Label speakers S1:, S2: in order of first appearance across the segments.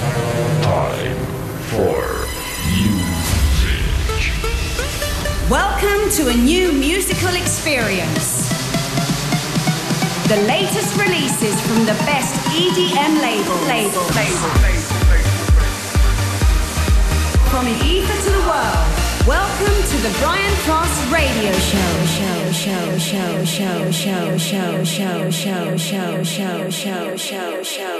S1: Time for music.
S2: Welcome to a new musical experience. The latest releases from the best EDM labels. Label. From the ether to the world. Welcome to the Brian Cross Radio show, show, show, show, show, show, show, show, show, show, show, show, show,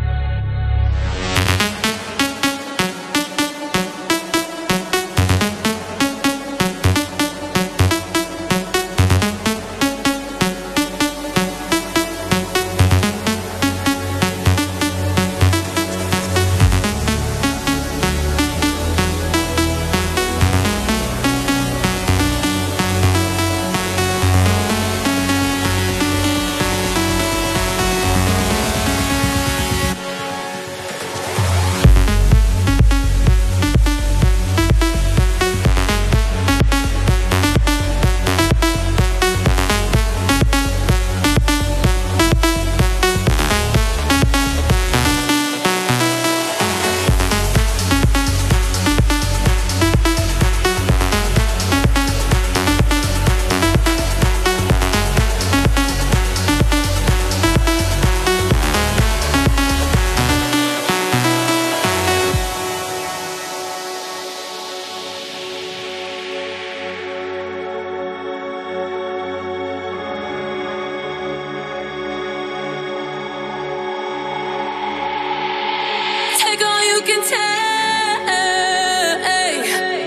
S3: Can take,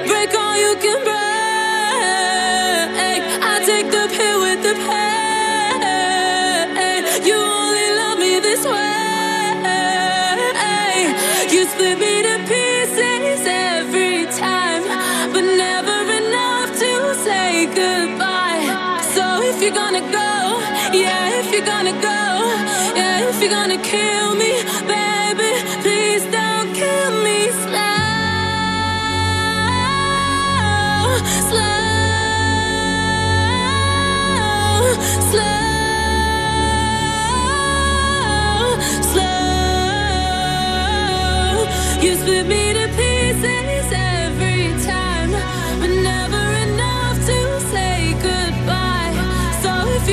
S3: break all you can break. I take the pill with the pain. You only love me this way. You split me to pieces every time, but never enough to say goodbye. So if you're gonna go, yeah, if you're gonna go, yeah, if you're gonna kill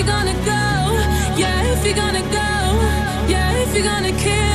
S3: you're gonna go, yeah, if you're gonna go, yeah, if you're gonna kill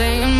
S3: saying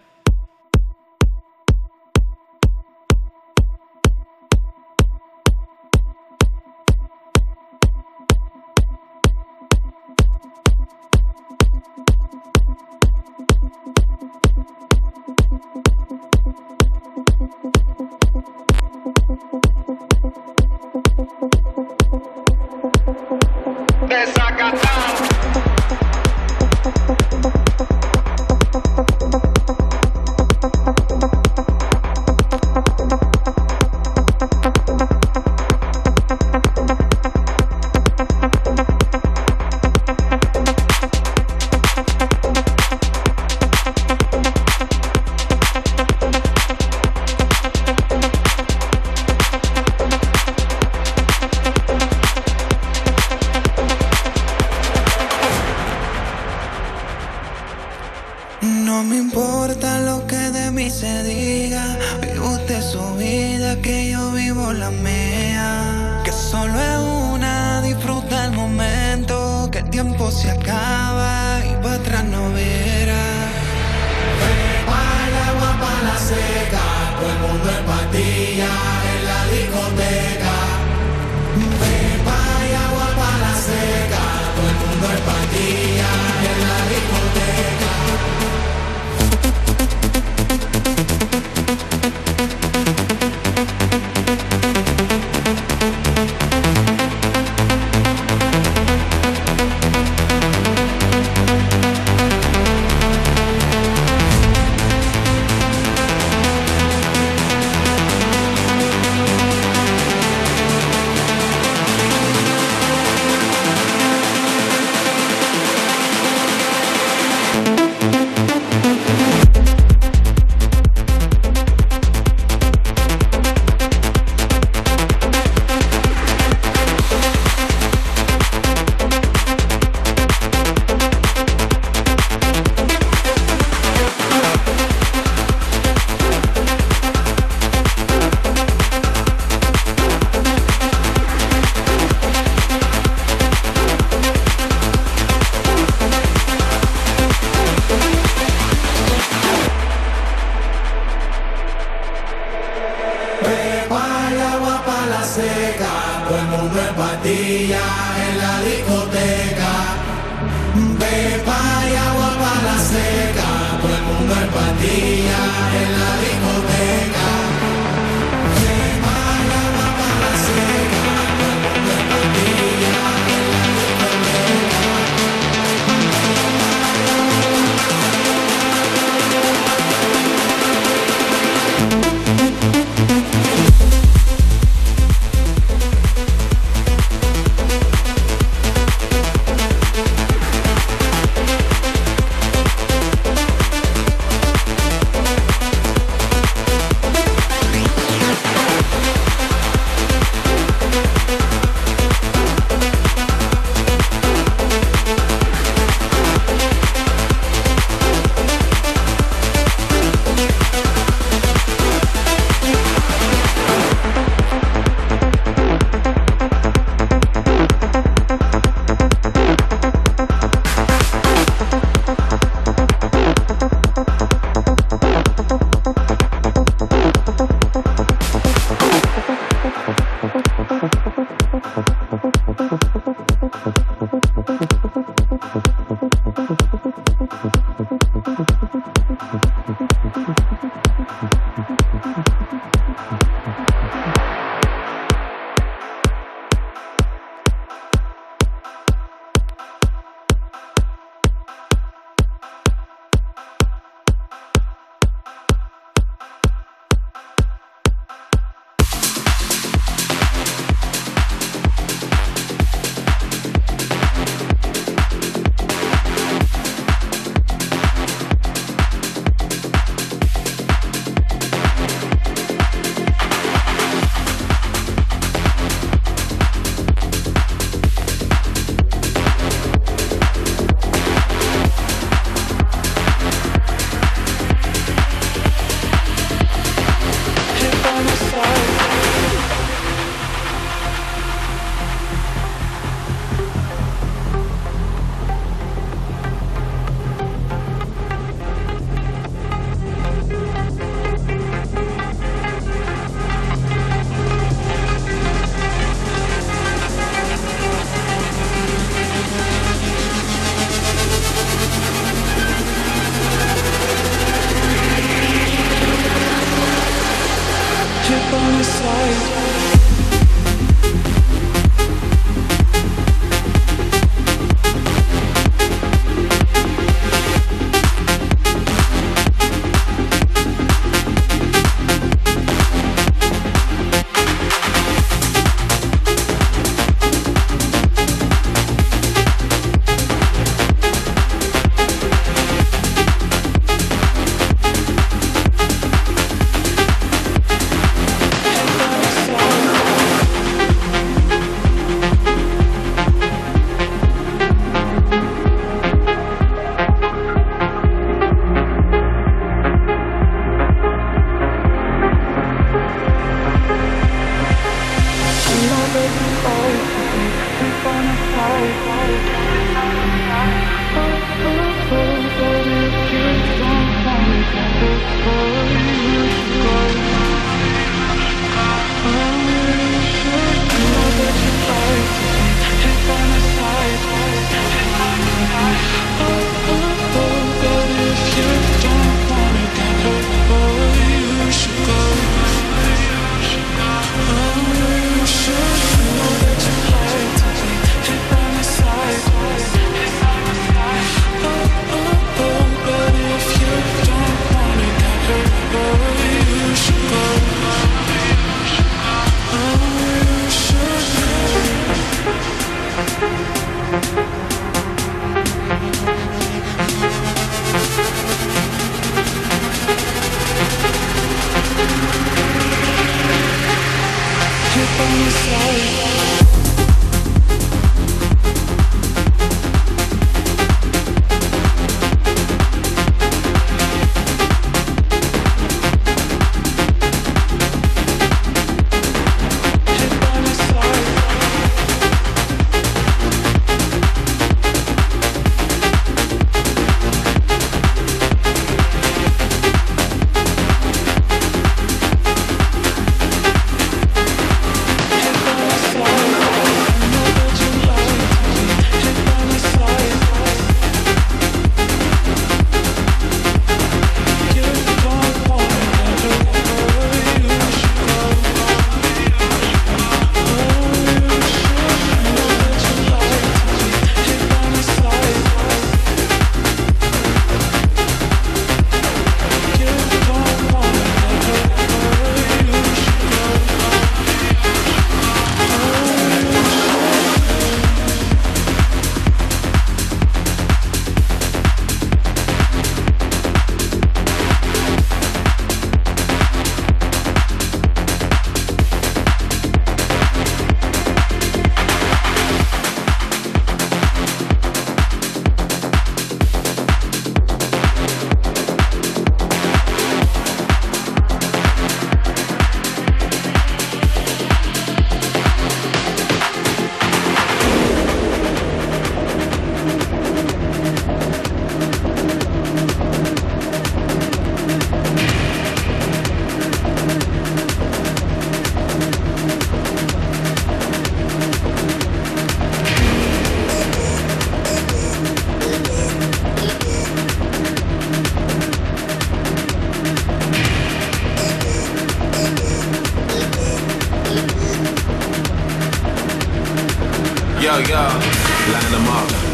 S4: sorry.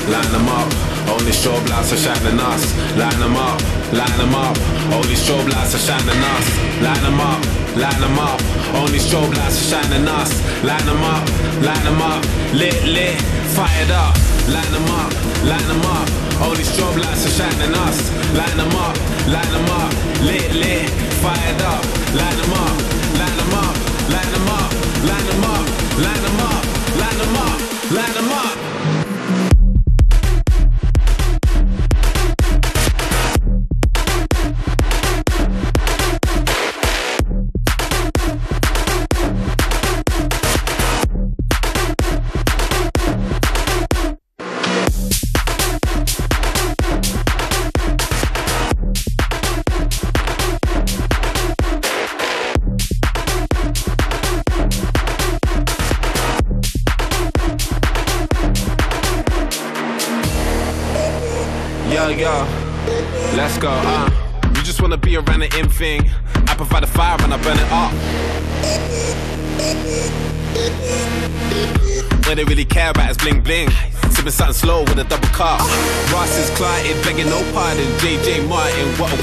S5: Line them up. Only strobe lights are shining us. Line them up, line them up. Only strobe lights are shining us. Line them up, line them up. Only strobe lights are shining us. Line them up, line them up. Lit, lit, fired up. Line them up, line them up. Only strobe lights are shining us. Line them up, line them up. Lit, lit, fired up. Line them up, line them up, line them up, line them up, line them up,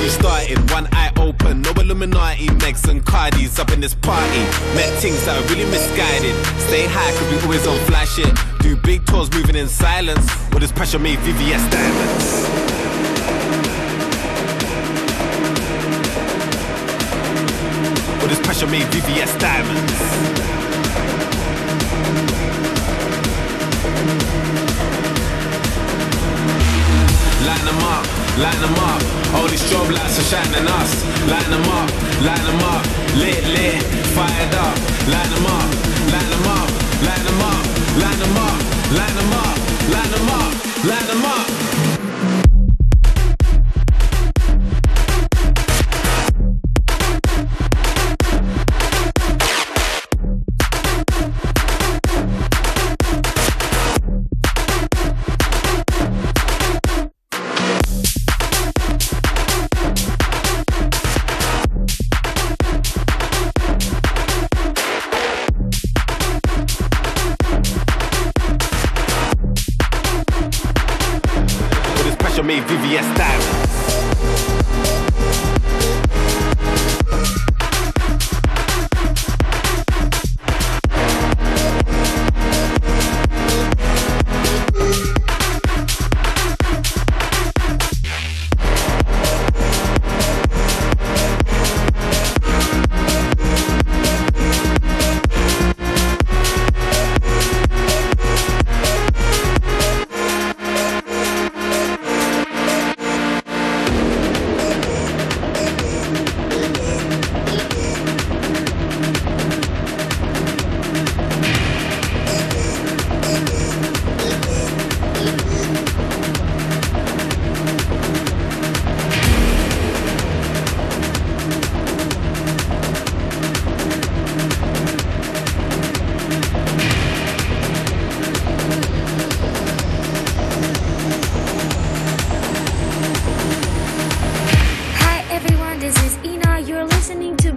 S5: we starting? One eye open, no Illuminati. Megs and Cardis up in this party. Met things that are really misguided. Stay high, cause we always on fly shit. Do big tours moving in silence. With this pressure made VVS diamonds. With this pressure made VVS diamonds.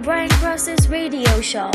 S6: Brian Cross's radio show.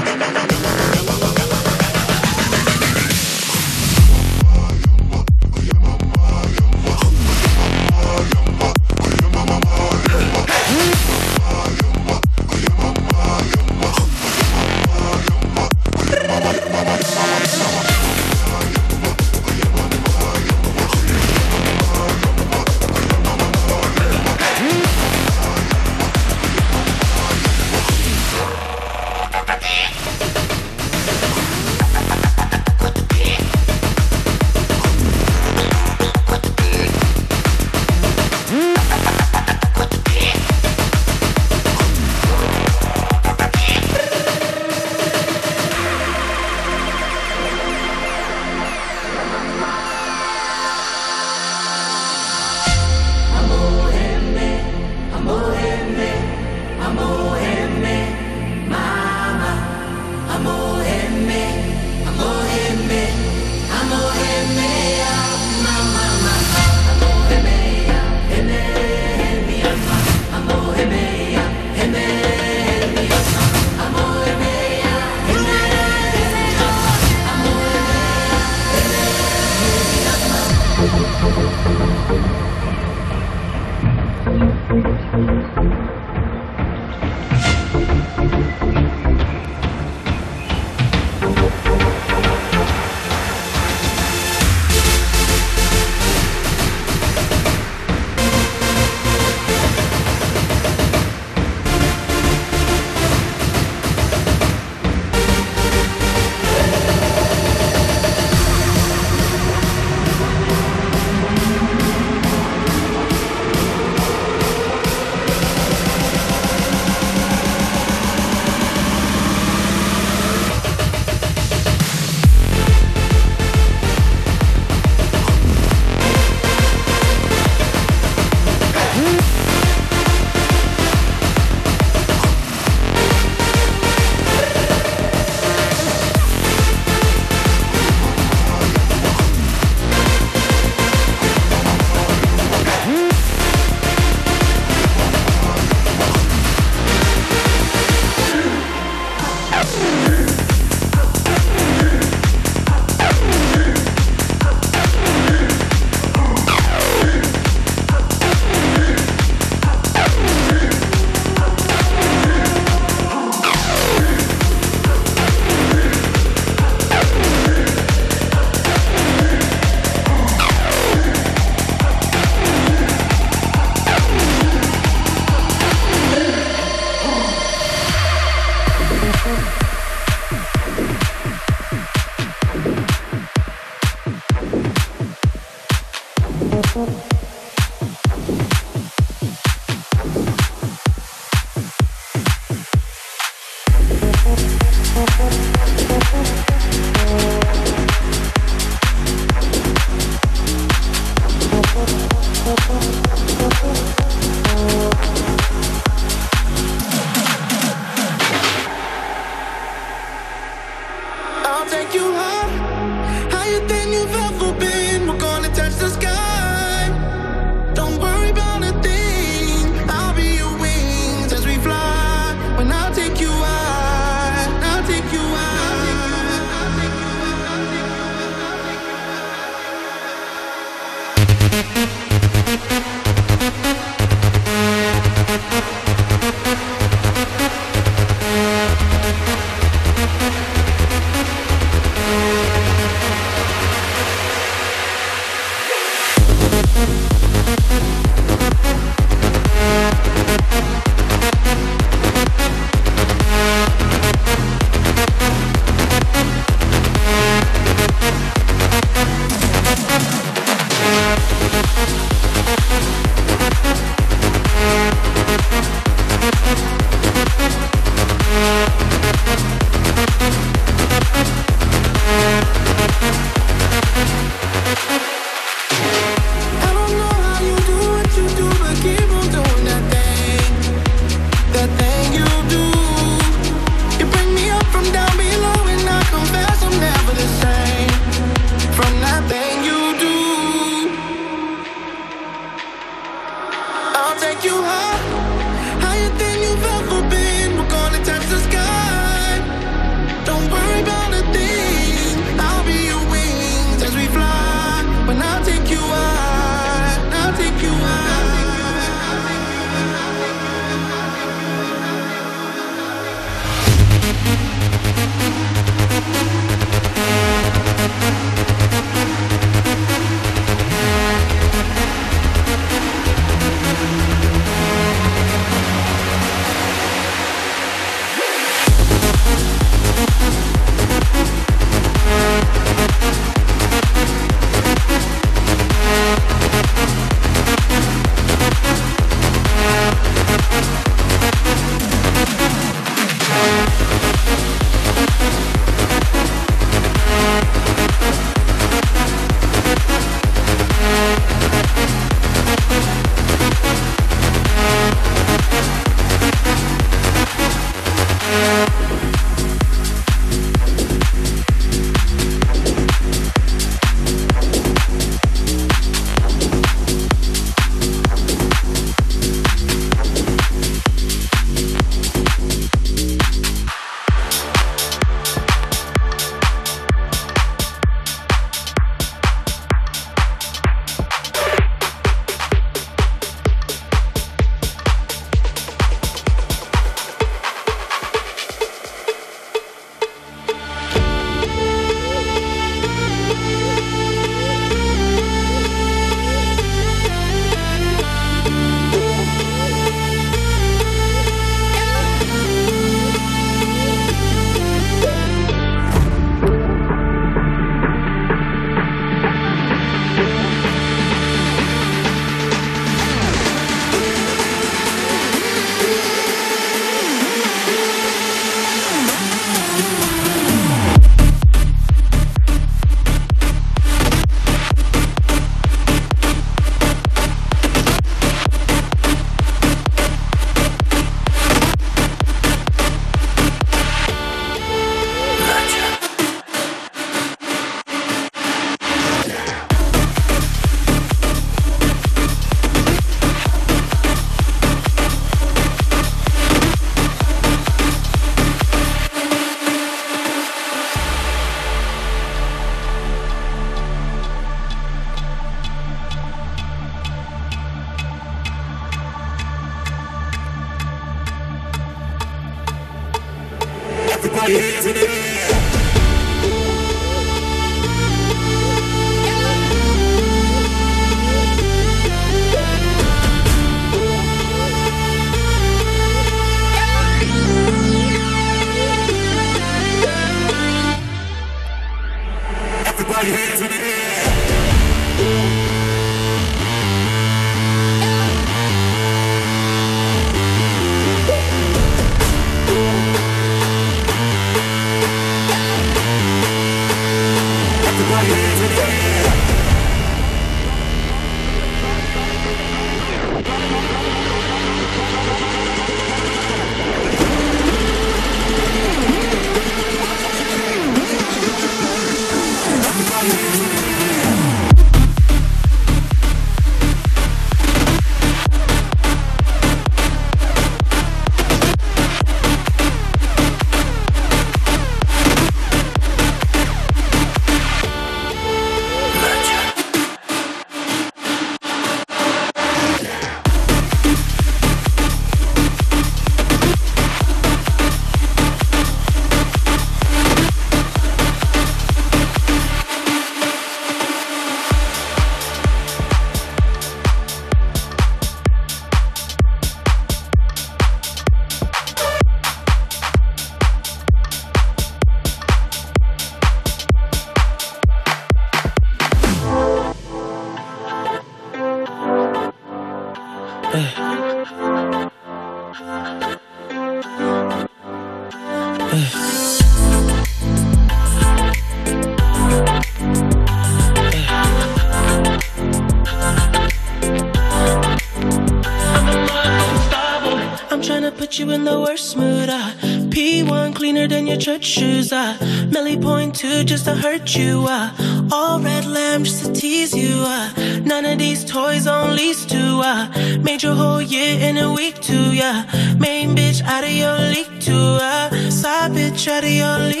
S7: shoes. I Millie point to just to hurt you. I all red lamb just to tease you. I none of these toys on lease too. I made your whole year in a week too. Yeah, main bitch out of your league too. I side bitch out of your league.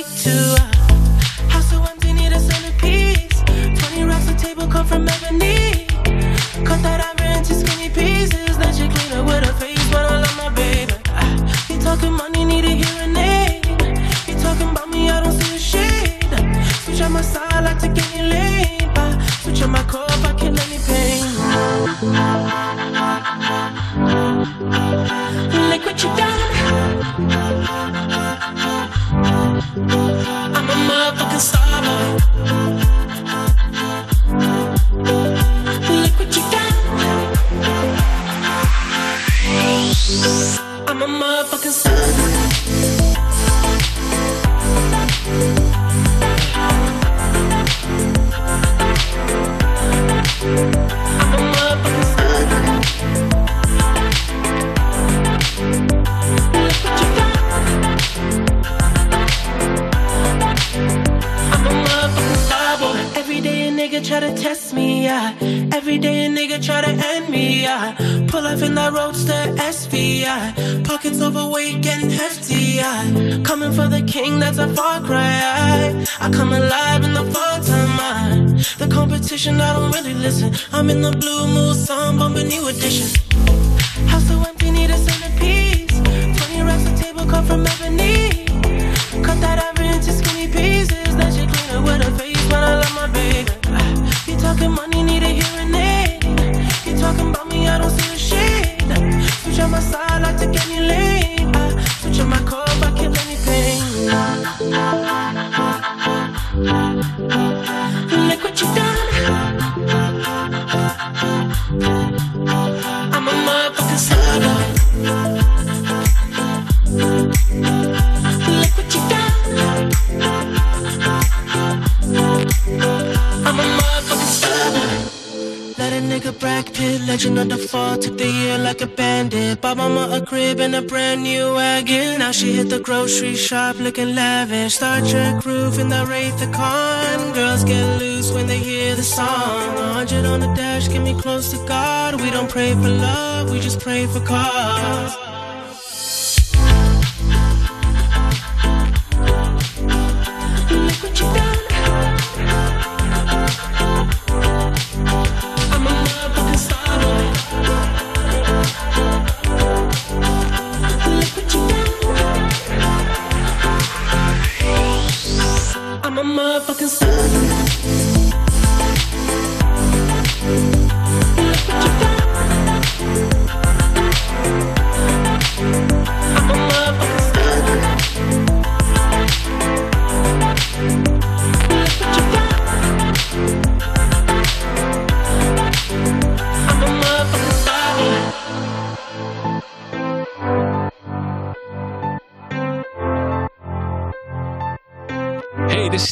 S7: motherfucking sun. king, that's a far cry. I come alive in the fall time. The competition, I don't really listen. I'm in the blue mood, song bumping new edition. How's the way? in a brand new wagon. Now she hit the grocery shop looking lavish. Star Trek roof in the Wraith the Con. Girls get loose when they hear the song. 100 on the dash, get me close to God. We don't pray for love, we just pray for cause.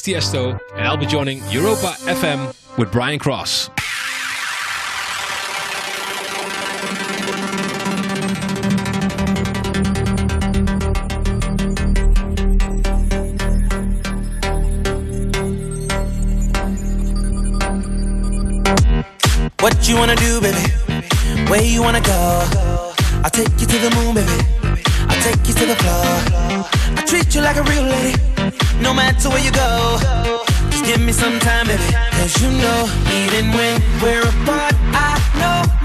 S8: Tiesto, and I'll be joining Europa FM with Brian Cross.
S9: What you wanna do, baby? Where you wanna go? I'll take you to the moon, baby. I'll take you to the floor. I treat you like a real lady no matter where you go. Just give me some time, baby. Cause you know, even when we're apart, I know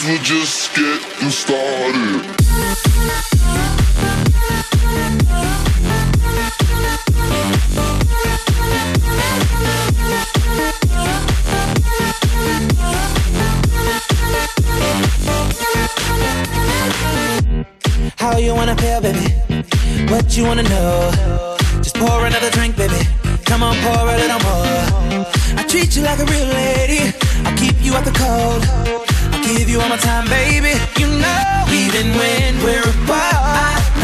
S9: cause we're just getting started. How you wanna feel, baby? What you wanna know? Just pour another drink, baby. Come on, pour a little more. I treat you like a real lady. I keep you out the cold give you all my time, baby. You know, even when we're apart, I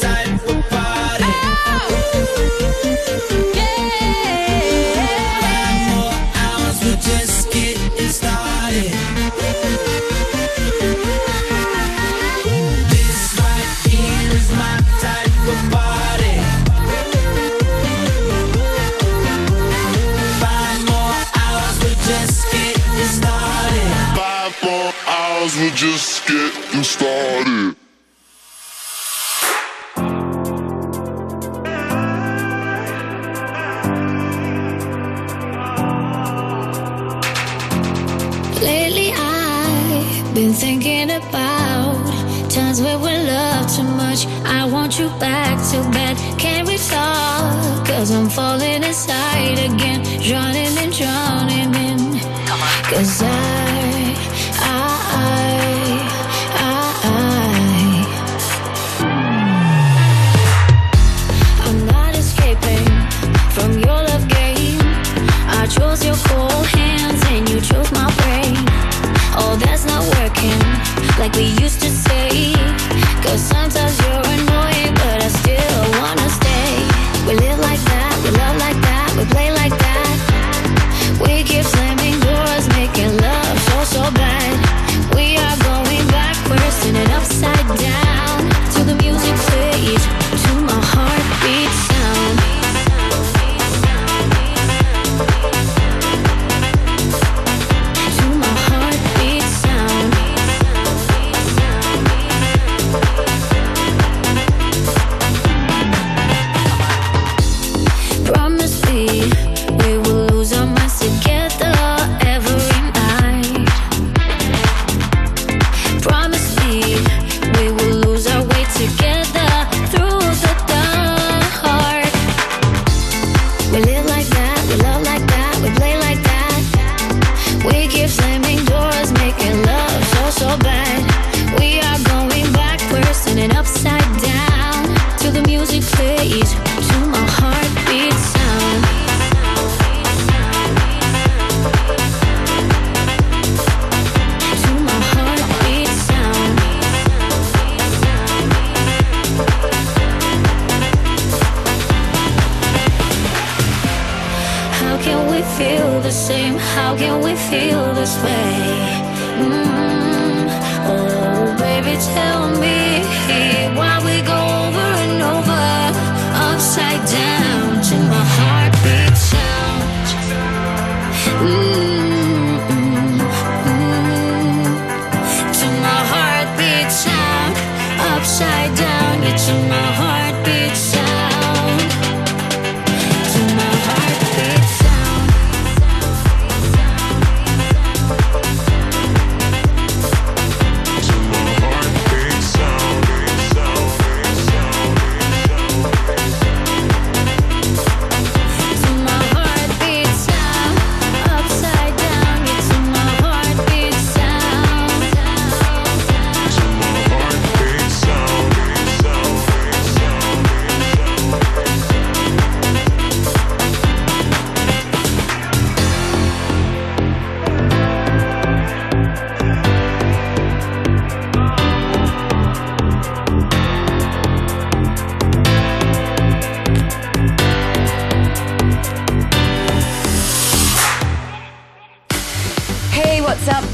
S9: time. for